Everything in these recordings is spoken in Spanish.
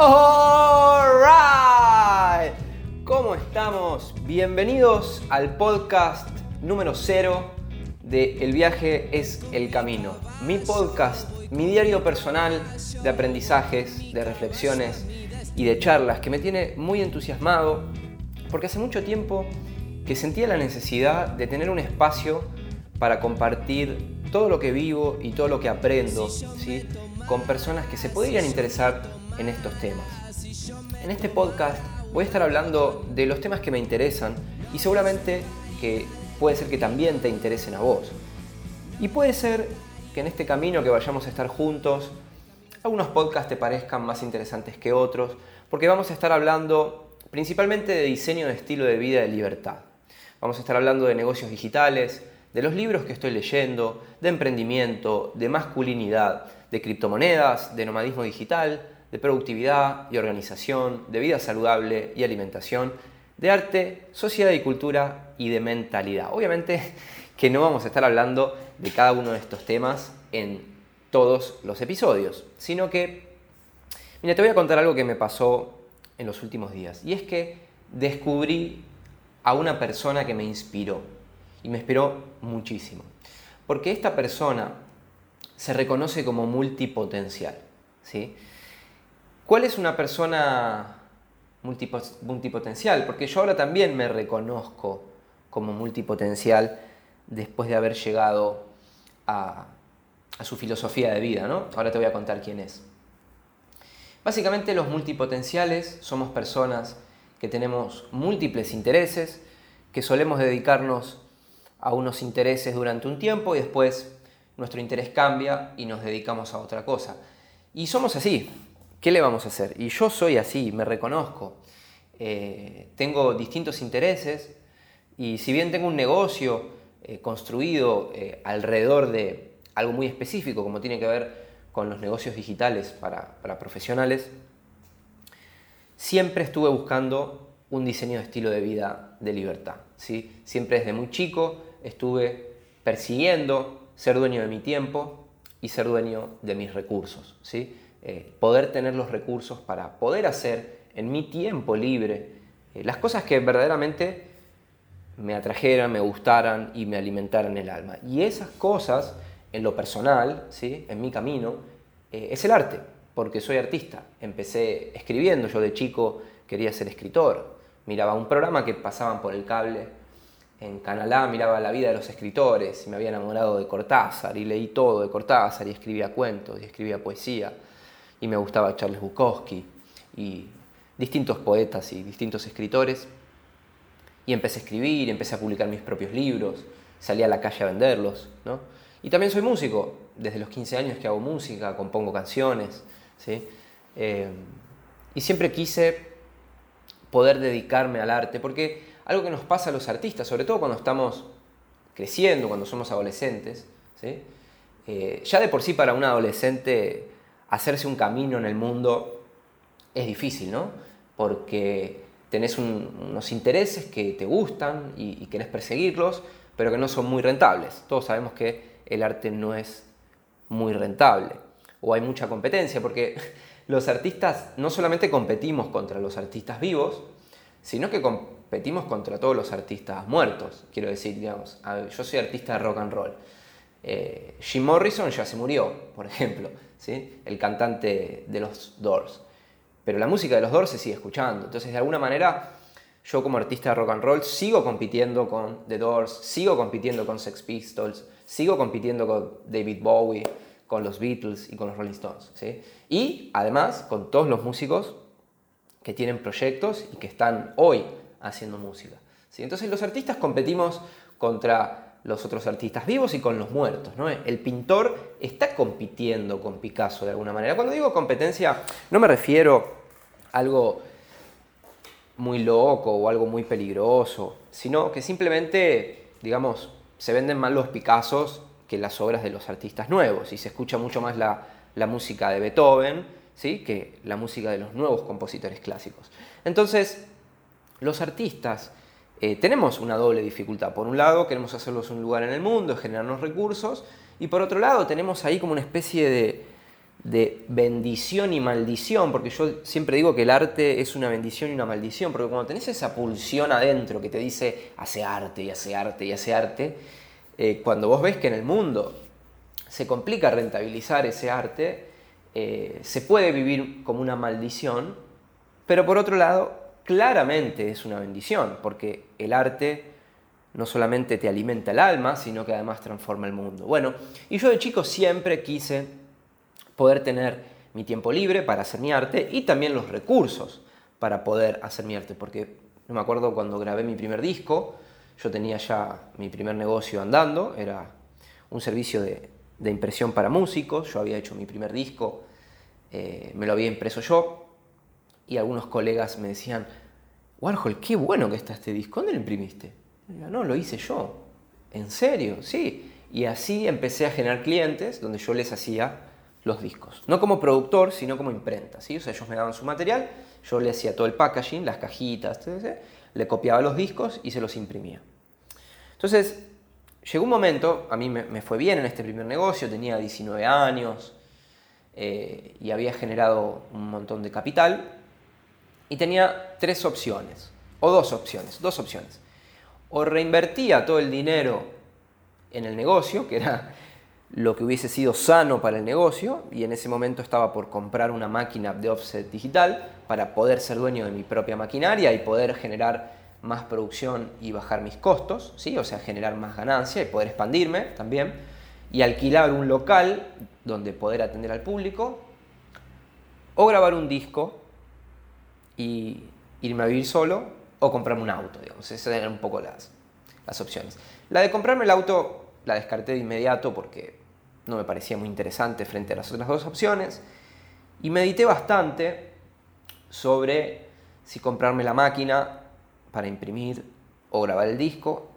Alright, ¿cómo estamos? Bienvenidos al podcast número 0 de El viaje es el camino. Mi podcast, mi diario personal de aprendizajes, de reflexiones y de charlas que me tiene muy entusiasmado porque hace mucho tiempo que sentía la necesidad de tener un espacio para compartir todo lo que vivo y todo lo que aprendo ¿sí? con personas que se podrían interesar en estos temas. En este podcast voy a estar hablando de los temas que me interesan y seguramente que puede ser que también te interesen a vos. Y puede ser que en este camino que vayamos a estar juntos, algunos podcasts te parezcan más interesantes que otros, porque vamos a estar hablando principalmente de diseño de estilo de vida de libertad. Vamos a estar hablando de negocios digitales, de los libros que estoy leyendo, de emprendimiento, de masculinidad, de criptomonedas, de nomadismo digital, de productividad y organización, de vida saludable y alimentación, de arte, sociedad y cultura y de mentalidad. Obviamente que no vamos a estar hablando de cada uno de estos temas en todos los episodios, sino que, mira, te voy a contar algo que me pasó en los últimos días, y es que descubrí a una persona que me inspiró, y me inspiró muchísimo, porque esta persona se reconoce como multipotencial, ¿sí? ¿Cuál es una persona multipotencial? Porque yo ahora también me reconozco como multipotencial después de haber llegado a, su filosofía de vida, ¿no? Ahora te voy a contar quién es. Básicamente los multipotenciales somos personas que tenemos múltiples intereses, que solemos dedicarnos a unos intereses durante un tiempo y después nuestro interés cambia y nos dedicamos a otra cosa. Y somos así, ¿Qué le vamos a hacer? Y yo soy así, me reconozco. Eh, tengo distintos intereses y si bien tengo un negocio eh, construido eh, alrededor de algo muy específico, como tiene que ver con los negocios digitales para, para profesionales, siempre estuve buscando un diseño de estilo de vida de libertad. ¿sí? Siempre desde muy chico estuve persiguiendo ser dueño de mi tiempo y ser dueño de mis recursos. ¿sí? Eh, poder tener los recursos para poder hacer en mi tiempo libre eh, las cosas que verdaderamente me atrajeran, me gustaran y me alimentaran el alma. Y esas cosas, en lo personal, ¿sí? en mi camino, eh, es el arte, porque soy artista. Empecé escribiendo, yo de chico quería ser escritor, miraba un programa que pasaban por el cable en Canal A, miraba la vida de los escritores y me había enamorado de Cortázar y leí todo de Cortázar y escribía cuentos y escribía poesía y me gustaba Charles Bukowski y distintos poetas y distintos escritores. Y empecé a escribir, empecé a publicar mis propios libros, salí a la calle a venderlos. ¿no? Y también soy músico, desde los 15 años que hago música, compongo canciones. ¿sí? Eh, y siempre quise poder dedicarme al arte, porque algo que nos pasa a los artistas, sobre todo cuando estamos creciendo, cuando somos adolescentes, ¿sí? Eh, ya de por sí para un adolescente hacerse un camino en el mundo es difícil, ¿no? Porque tenés unos intereses que te gustan y, y, querés perseguirlos, pero que no son muy rentables. Todos sabemos que el arte no es muy rentable o hay mucha competencia, porque los artistas no solamente competimos contra los artistas vivos, sino que competimos contra todos los artistas muertos. Quiero decir, digamos, yo soy artista de rock and roll. Eh, Jim Morrison ya se murió, por ejemplo el cantante de los Doors. Pero la música de los Doors se sigue escuchando. Entonces, de alguna manera, yo como artista de rock and roll sigo compitiendo con The Doors, sigo compitiendo con Sex Pistols, sigo compitiendo con David Bowie, con los Beatles y con los Rolling Stones. Y además con todos los músicos que tienen proyectos y que están hoy haciendo música. Entonces los artistas competimos contra los otros artistas vivos y con los muertos. ¿no? El pintor está compitiendo con Picasso de alguna manera. Cuando digo competencia, no me refiero a algo muy loco o algo muy peligroso, sino que simplemente, digamos, se venden más los Picassos que las obras de los artistas nuevos y se escucha mucho más la, la música de Beethoven ¿sí? que la música de los nuevos compositores clásicos. Entonces, los artistas eh, tenemos una doble dificultad. Por un lado, queremos hacerlos un lugar en el mundo, generarnos recursos, y por otro lado, tenemos ahí como una especie de, de bendición y maldición, porque yo siempre digo que el arte es una bendición y una maldición, porque cuando tenés esa pulsión adentro que te dice hace arte y hace arte y hace arte, eh, cuando vos ves que en el mundo se complica rentabilizar ese arte, eh, se puede vivir como una maldición, pero por otro lado, claramente es una bendición, porque el arte no solamente te alimenta el alma, sino que además transforma el mundo. Bueno, y yo de chico siempre quise poder tener mi tiempo libre para hacer mi arte y también los recursos para poder hacer mi arte, porque no me acuerdo cuando grabé mi primer disco, yo tenía ya mi primer negocio andando, era un servicio de, impresión para músicos, yo había hecho mi primer disco, eh, me lo había impreso yo, y algunos colegas me decían, Warhol, qué bueno que está este disco, ¿dónde lo imprimiste? no, lo hice yo. ¿En serio? Sí. Y así empecé a generar clientes donde yo les hacía los discos. No como productor, sino como imprenta. ¿sí? O sea, ellos me daban su material, yo le hacía todo el packaging, las cajitas, le copiaba los discos y se los imprimía. Entonces, llegó un momento, a mí me, fue bien en este primer negocio, tenía 19 años eh, y había generado un montón de capital y tenía tres opciones, o dos opciones, dos opciones. O reinvertía todo el dinero en el negocio, que era lo que hubiese sido sano para el negocio y en ese momento estaba por comprar una máquina de offset digital para poder ser dueño de mi propia maquinaria y poder generar más producción y bajar mis costos, ¿sí? o sea, generar más ganancia y poder expandirme también, y alquilar un local donde poder atender al público, o grabar un disco y irme a vivir solo, o comprarme un auto, digamos. Esas eran un poco las, las opciones. La de comprarme el auto la descarté de inmediato porque no me parecía muy interesante frente a las otras dos opciones. Y medité bastante sobre si comprarme la máquina para imprimir o grabar el disco.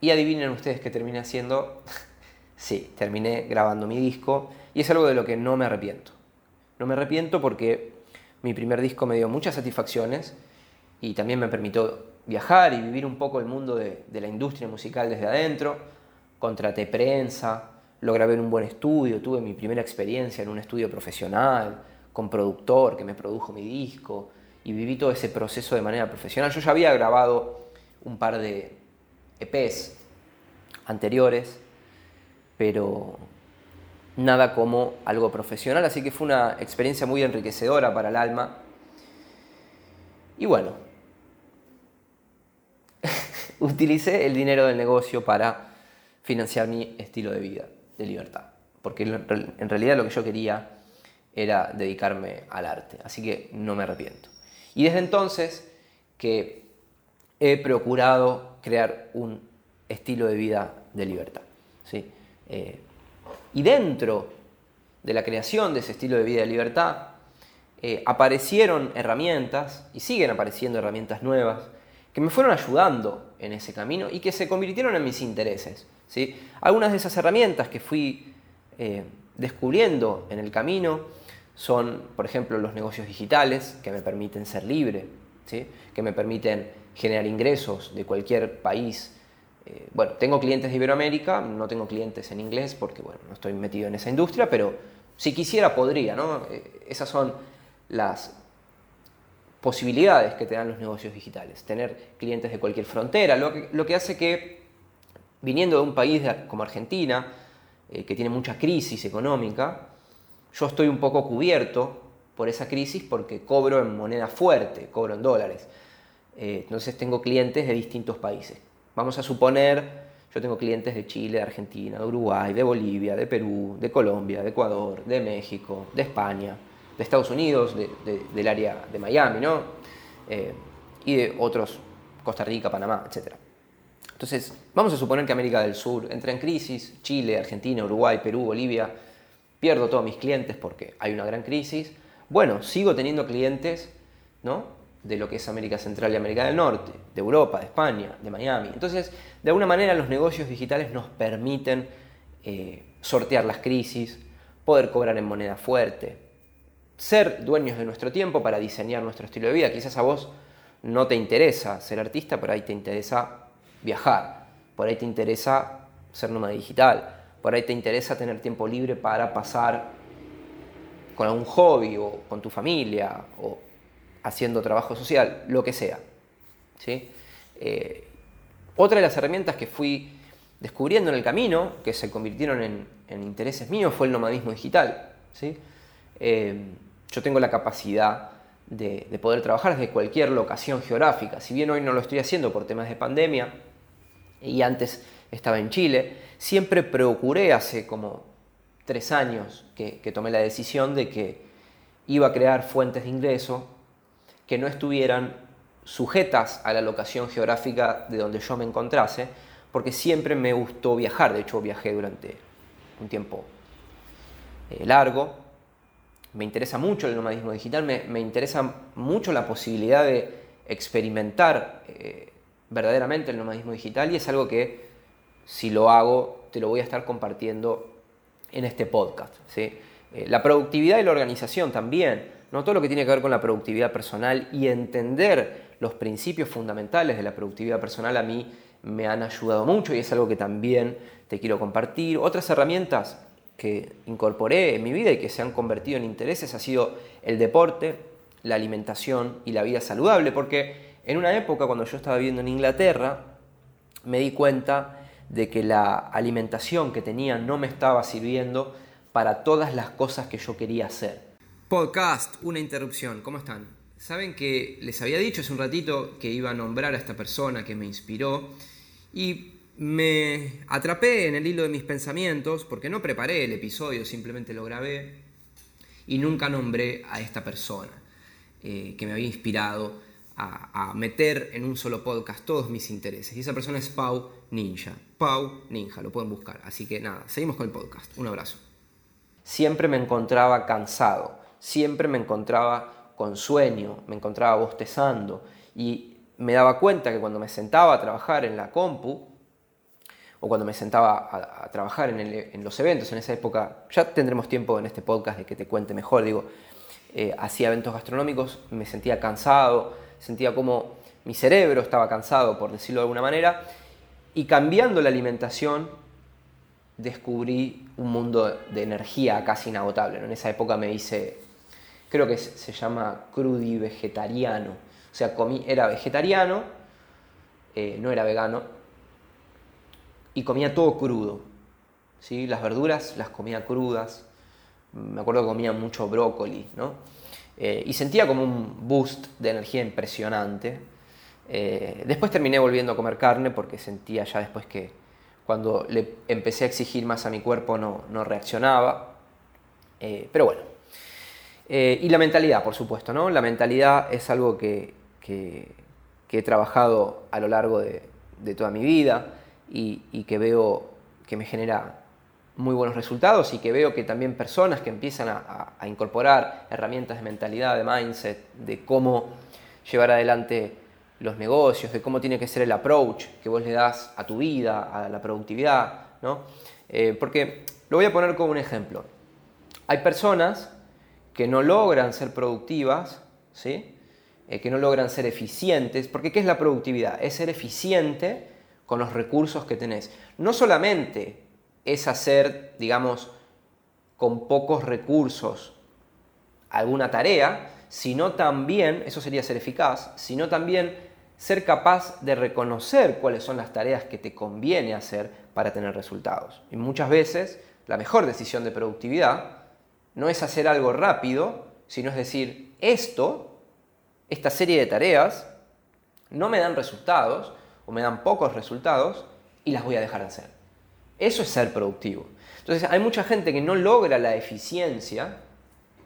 Y adivinen ustedes qué terminé haciendo. sí, terminé grabando mi disco y es algo de lo que no me arrepiento. No me arrepiento porque mi primer disco me dio muchas satisfacciones y también me permitió viajar y vivir un poco el mundo de, la industria musical desde adentro. Contraté prensa, lo grabé en un buen estudio, tuve mi primera experiencia en un estudio profesional, con productor que me produjo mi disco y viví todo ese proceso de manera profesional. Yo ya había grabado un par de EPs anteriores, pero nada como algo profesional, así que fue una experiencia muy enriquecedora para el alma. Y bueno, utilicé el dinero del negocio para financiar mi estilo de vida de libertad, porque en realidad lo que yo quería era dedicarme al arte, así que no me arrepiento. Y desde entonces que he procurado crear un estilo de vida de libertad. ¿sí? Eh, y dentro de la creación de ese estilo de vida de libertad, eh, aparecieron herramientas, y siguen apareciendo herramientas nuevas, que me fueron ayudando en ese camino y que se convirtieron en mis intereses. ¿sí? Algunas de esas herramientas que fui eh, descubriendo en el camino son, por ejemplo, los negocios digitales que me permiten ser libre, ¿sí? que me permiten generar ingresos de cualquier país. Eh, bueno, tengo clientes de Iberoamérica, no tengo clientes en inglés porque bueno, no estoy metido en esa industria, pero si quisiera podría, ¿no? Eh, esas son las posibilidades que te dan los negocios digitales, tener clientes de cualquier frontera, lo que, hace que, viniendo de un país como Argentina, eh, que tiene mucha crisis económica, yo estoy un poco cubierto por esa crisis porque cobro en moneda fuerte, cobro en dólares. Entonces tengo clientes de distintos países. Vamos a suponer, yo tengo clientes de Chile, de Argentina, de Uruguay, de Bolivia, de Perú, de Colombia, de Ecuador, de México, de España de Estados Unidos, del área de Miami, ¿no? Eh, y de otros, Costa Rica, Panamá, etc. Entonces, vamos a suponer que América del Sur entra en crisis, Chile, Argentina, Uruguay, Perú, Bolivia, pierdo todos mis clientes porque hay una gran crisis. Bueno, sigo teniendo clientes, ¿no? De lo que es América Central y América del Norte, de Europa, de España, de Miami. Entonces, de alguna manera los negocios digitales nos permiten eh, sortear las crisis, poder cobrar en moneda fuerte, ser dueños de nuestro tiempo para diseñar nuestro estilo de vida. Quizás a vos no te interesa ser artista, por ahí te interesa viajar, por ahí te interesa ser nómada digital, por ahí te interesa tener tiempo libre para pasar con algún hobby o con tu familia o haciendo trabajo social, lo que sea. ¿sí? Eh, otra de las herramientas que fui descubriendo en el camino, que se convirtieron en, intereses míos, fue el nomadismo digital. ¿sí? Eh, yo tengo la capacidad de, de, poder trabajar desde cualquier locación geográfica. Si bien hoy no lo estoy haciendo por temas de pandemia y antes estaba en Chile, siempre procuré hace como tres años que, tomé la decisión de que iba a crear fuentes de ingreso que no estuvieran sujetas a la locación geográfica de donde yo me encontrase, porque siempre me gustó viajar, de hecho viajé durante un tiempo eh, largo, me interesa mucho el nomadismo digital, me, interesa mucho la posibilidad de experimentar eh, verdaderamente el nomadismo digital y es algo que si lo hago te lo voy a estar compartiendo en este podcast. ¿sí? Eh, la productividad y la organización también, ¿no? todo lo que tiene que ver con la productividad personal y entender los principios fundamentales de la productividad personal a mí me han ayudado mucho y es algo que también te quiero compartir. Otras herramientas que incorporé en mi vida y que se han convertido en intereses ha sido el deporte, la alimentación y la vida saludable, porque en una época cuando yo estaba viviendo en Inglaterra me di cuenta de que la alimentación que tenía no me estaba sirviendo para todas las cosas que yo quería hacer. Podcast, una interrupción, ¿cómo están? Saben que les había dicho hace un ratito que iba a nombrar a esta persona que me inspiró y me atrapé en el hilo de mis pensamientos porque no preparé el episodio, simplemente lo grabé y nunca nombré a esta persona eh, que me había inspirado a, meter en un solo podcast todos mis intereses. Y esa persona es Pau Ninja. Pau Ninja, lo pueden buscar. Así que nada, seguimos con el podcast. Un abrazo. Siempre me encontraba cansado, siempre me encontraba con sueño, me encontraba bostezando y me daba cuenta que cuando me sentaba a trabajar en la compu, o cuando me sentaba a, trabajar en, los eventos, en esa época, ya tendremos tiempo en este podcast de que te cuente mejor, digo, eh, hacía eventos gastronómicos, me sentía cansado, sentía como mi cerebro estaba cansado, por decirlo de alguna manera, y cambiando la alimentación descubrí un mundo de energía casi inagotable. En esa época me hice, creo que se llama crudi vegetariano, o sea, comí, era vegetariano, eh, no era vegano, y comía todo crudo. ¿sí? Las verduras las comía crudas, me acuerdo que comía mucho brócoli, ¿no? Eh, y sentía como un boost de energía impresionante. Eh, después terminé volviendo a comer carne porque sentía ya después que cuando le empecé a exigir más a mi cuerpo no, no reaccionaba. Pero bueno. Y la mentalidad, por supuesto, ¿no? La mentalidad es algo que, que, he trabajado a lo largo de, de toda mi vida y, y que veo que me genera muy buenos resultados y que veo que también personas que empiezan a, incorporar herramientas de mentalidad, de mindset, de cómo llevar adelante los negocios, de cómo tiene que ser el approach que vos le das a tu vida, a la productividad, ¿no? Eh, porque lo voy a poner como un ejemplo. Hay personas que no logran ser productivas, ¿sí? Eh, que no logran ser eficientes, porque ¿qué es la productividad? Es ser eficiente con los recursos que tenés. No solamente es hacer, digamos, con pocos recursos alguna tarea, sino también, eso sería ser eficaz, sino también ser capaz de reconocer cuáles son las tareas que te conviene hacer para tener resultados. Y muchas veces la mejor decisión de productividad no es hacer algo rápido, sino es decir, esto, esta serie de tareas, no me dan resultados o me dan pocos resultados y las voy a dejar de hacer. Eso es ser productivo. Entonces hay mucha gente que no logra la eficiencia,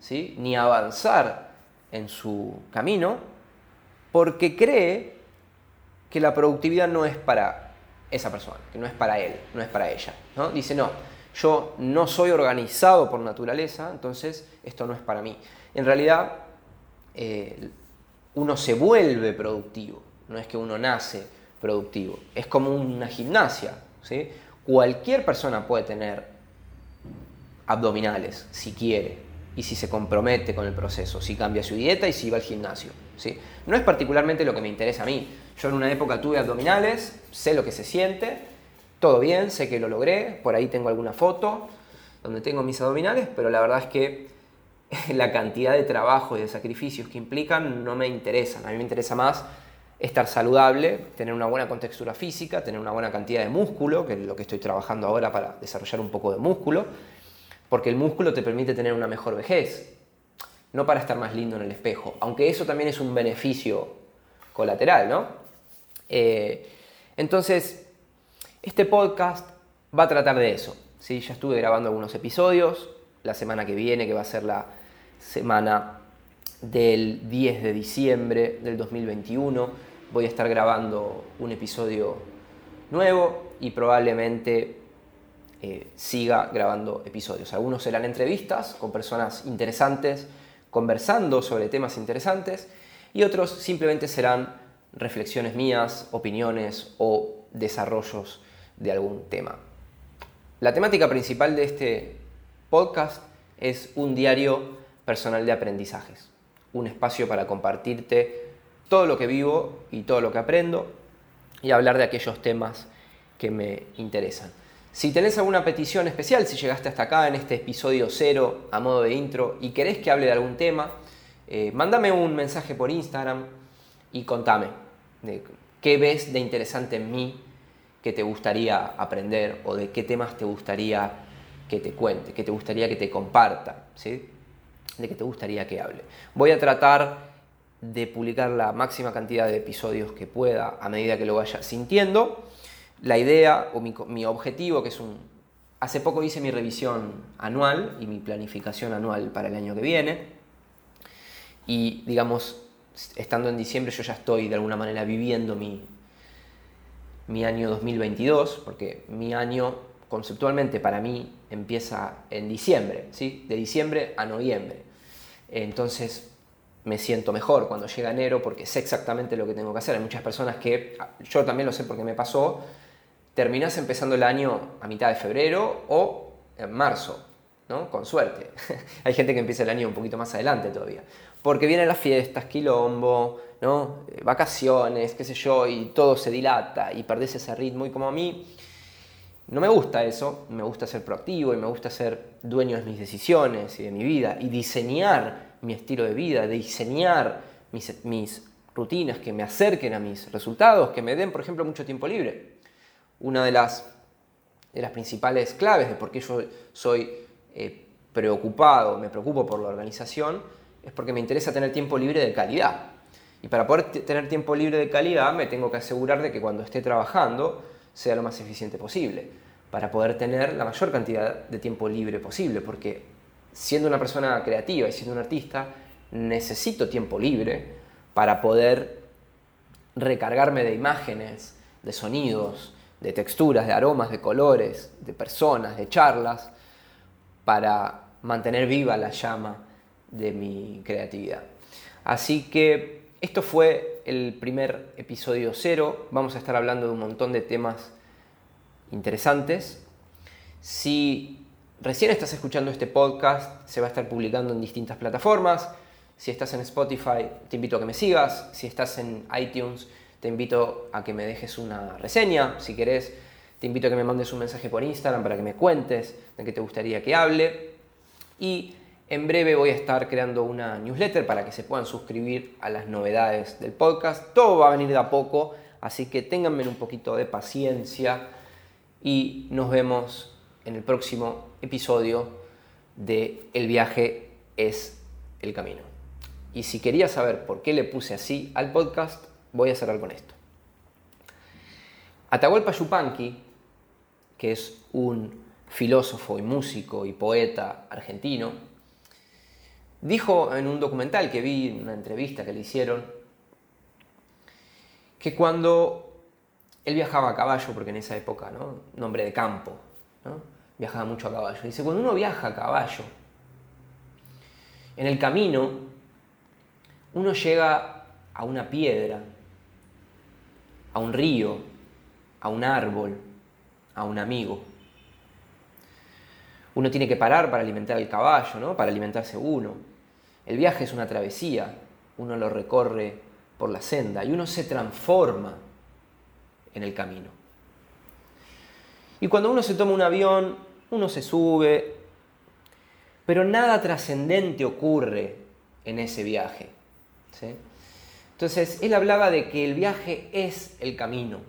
¿sí? ni avanzar en su camino, porque cree que la productividad no es para esa persona, que no es para él, no es para ella. ¿no? Dice, no, yo no soy organizado por naturaleza, entonces esto no es para mí. En realidad, eh, uno se vuelve productivo, no es que uno nace productivo, es como una gimnasia. ¿sí? Cualquier persona puede tener abdominales si quiere y si se compromete con el proceso, si cambia su dieta y si va al gimnasio. ¿sí? No es particularmente lo que me interesa a mí. Yo en una época tuve abdominales, sé lo que se siente, todo bien, sé que lo logré, por ahí tengo alguna foto donde tengo mis abdominales, pero la verdad es que la cantidad de trabajo y de sacrificios que implican no me interesan. A mí me interesa más estar saludable, tener una buena contextura física, tener una buena cantidad de músculo, que es lo que estoy trabajando ahora para desarrollar un poco de músculo, porque el músculo te permite tener una mejor vejez, no para estar más lindo en el espejo, aunque eso también es un beneficio colateral, ¿no? Eh, entonces, este podcast va a tratar de eso. ¿sí? Ya estuve grabando algunos episodios, la semana que viene, que va a ser la semana del 10 de diciembre del 2021, voy a estar grabando un episodio nuevo y probablemente eh, siga grabando episodios. Algunos serán entrevistas con personas interesantes, conversando sobre temas interesantes, y otros simplemente serán reflexiones mías, opiniones o desarrollos de algún tema. La temática principal de este podcast es un diario personal de aprendizajes, un espacio para compartirte todo lo que vivo y todo lo que aprendo y hablar de aquellos temas que me interesan. Si tenés alguna petición especial, si llegaste hasta acá en este episodio cero a modo de intro y querés que hable de algún tema, eh, mándame un mensaje por Instagram y contame qué ves de interesante en mí que te gustaría aprender o de qué temas te gustaría que te cuente, que te gustaría que te comparta, ¿sí? de qué te gustaría que hable. Voy a tratar de publicar la máxima cantidad de episodios que pueda a medida que lo vaya sintiendo la idea o mi, objetivo, que es un... Hace poco hice mi revisión anual y mi planificación anual para el año que viene. Y digamos, estando en diciembre yo ya estoy de alguna manera viviendo mi, mi año 2022, porque mi año conceptualmente para mí empieza en diciembre, ¿sí? de diciembre a noviembre. Entonces me siento mejor cuando llega enero porque sé exactamente lo que tengo que hacer. Hay muchas personas que, yo también lo sé porque me pasó, terminás empezando el año a mitad de febrero o en marzo, ¿no? Con suerte. Hay gente que empieza el año un poquito más adelante todavía. Porque vienen las fiestas, quilombo, ¿no? Eh, vacaciones, qué sé yo, y todo se dilata y perdés ese ritmo. Y como a mí no me gusta eso, me gusta ser proactivo y me gusta ser dueño de mis decisiones y de mi vida y diseñar mi estilo de vida, diseñar mis, rutinas que me acerquen a mis resultados, que me den, por ejemplo, mucho tiempo libre una de las, de las principales claves de por qué yo soy eh, preocupado, me preocupo por la organización, es porque me interesa tener tiempo libre de calidad. Y para poder tener tiempo libre de calidad me tengo que asegurar de que cuando esté trabajando sea lo más eficiente posible, para poder tener la mayor cantidad de tiempo libre posible, porque siendo una persona creativa y siendo un artista, necesito tiempo libre para poder recargarme de imágenes, de sonidos, de texturas, de aromas, de colores, de personas, de charlas, para mantener viva la llama de mi creatividad. Así que esto fue el primer episodio cero. Vamos a estar hablando de un montón de temas interesantes. Si recién estás escuchando este podcast, se va a estar publicando en distintas plataformas. Si estás en Spotify, te invito a que me sigas. Si estás en iTunes, te invito a que me dejes una reseña, si querés, te invito a que me mandes un mensaje por Instagram para que me cuentes de qué te gustaría que hable. Y en breve voy a estar creando una newsletter para que se puedan suscribir a las novedades del podcast. Todo va a venir de a poco, así que ténganme un poquito de paciencia y nos vemos en el próximo episodio de El viaje es el camino. Y si querías saber por qué le puse así al podcast, voy a cerrar con esto. Atahualpa Yupanqui, que es un filósofo y músico y poeta argentino, dijo en un documental que vi, en una entrevista que le hicieron, que cuando él viajaba a caballo, porque en esa época, ¿no? Nombre de campo, viajaba mucho a caballo. Dice, cuando uno viaja a caballo, en el camino, uno llega a una piedra a un río, a un árbol, a un amigo. Uno tiene que parar para alimentar al caballo, ¿no? para alimentarse uno. El viaje es una travesía, uno lo recorre por la senda y uno se transforma en el camino. Y cuando uno se toma un avión, uno se sube, pero nada trascendente ocurre en ese viaje. Entonces, él hablaba de que el viaje es el camino,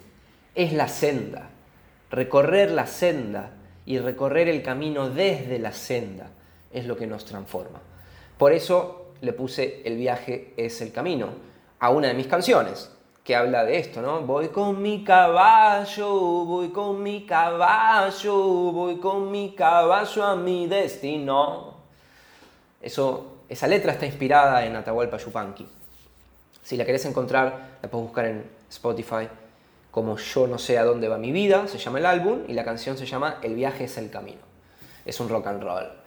es la senda, recorrer la senda y recorrer el camino desde la senda es lo que nos transforma. Por eso le puse El viaje es el camino a una de mis canciones, que habla de esto, ¿no? Voy con mi caballo, voy con mi caballo, voy con mi caballo a mi destino. Eso, esa letra está inspirada en Atahualpa Yupanqui. Si la querés encontrar, la puedes buscar en Spotify como Yo no sé a dónde va mi vida, se llama el álbum, y la canción se llama El viaje es el camino. Es un rock and roll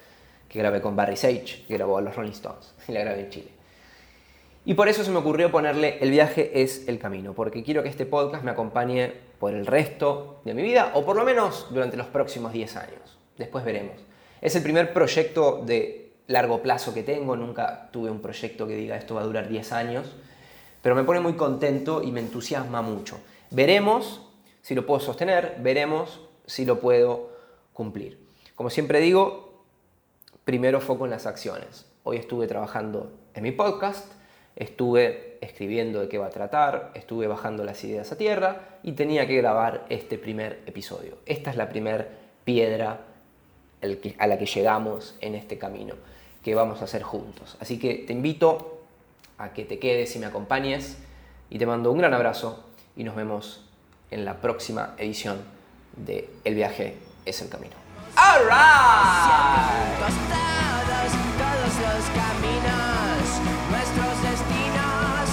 que grabé con Barry Sage, que grabó a los Rolling Stones, y la grabé en Chile. Y por eso se me ocurrió ponerle El viaje es el camino, porque quiero que este podcast me acompañe por el resto de mi vida, o por lo menos durante los próximos 10 años. Después veremos. Es el primer proyecto de largo plazo que tengo, nunca tuve un proyecto que diga esto va a durar 10 años, pero me pone muy contento y me entusiasma mucho. Veremos si lo puedo sostener, veremos si lo puedo cumplir. Como siempre digo, primero foco en las acciones. Hoy estuve trabajando en mi podcast, estuve escribiendo de qué va a tratar, estuve bajando las ideas a tierra y tenía que grabar este primer episodio. Esta es la primera piedra a la que llegamos en este camino que vamos a hacer juntos. Así que te invito a que te quedes y me acompañes y te mando un gran abrazo y nos vemos en la próxima edición de El viaje es el camino. Todos los caminos, nuestros destinos.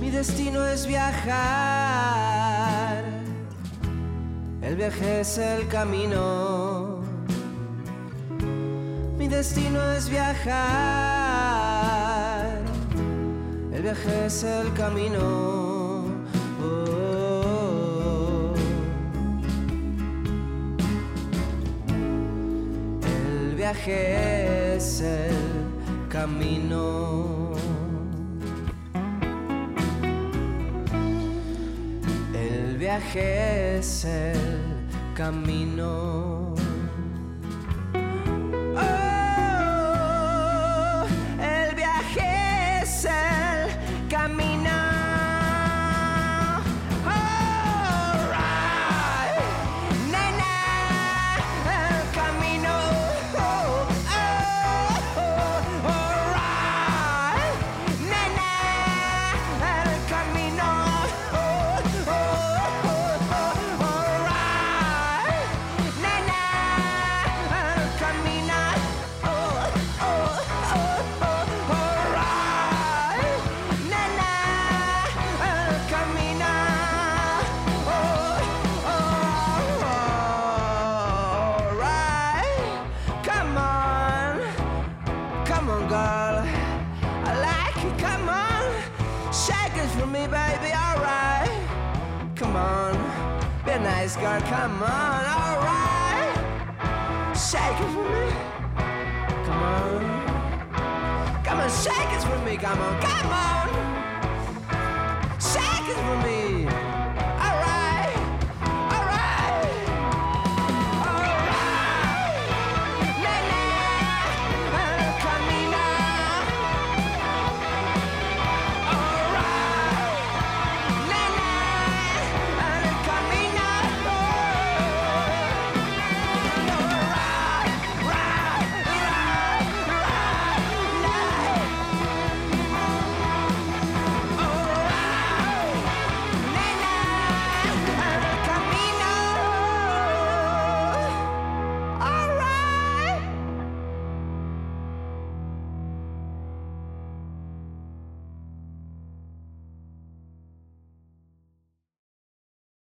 Mi destino es viajar. El viaje es el camino. Mi destino es viajar. El viaje es el camino. Viaje es el camino. El viaje es el camino.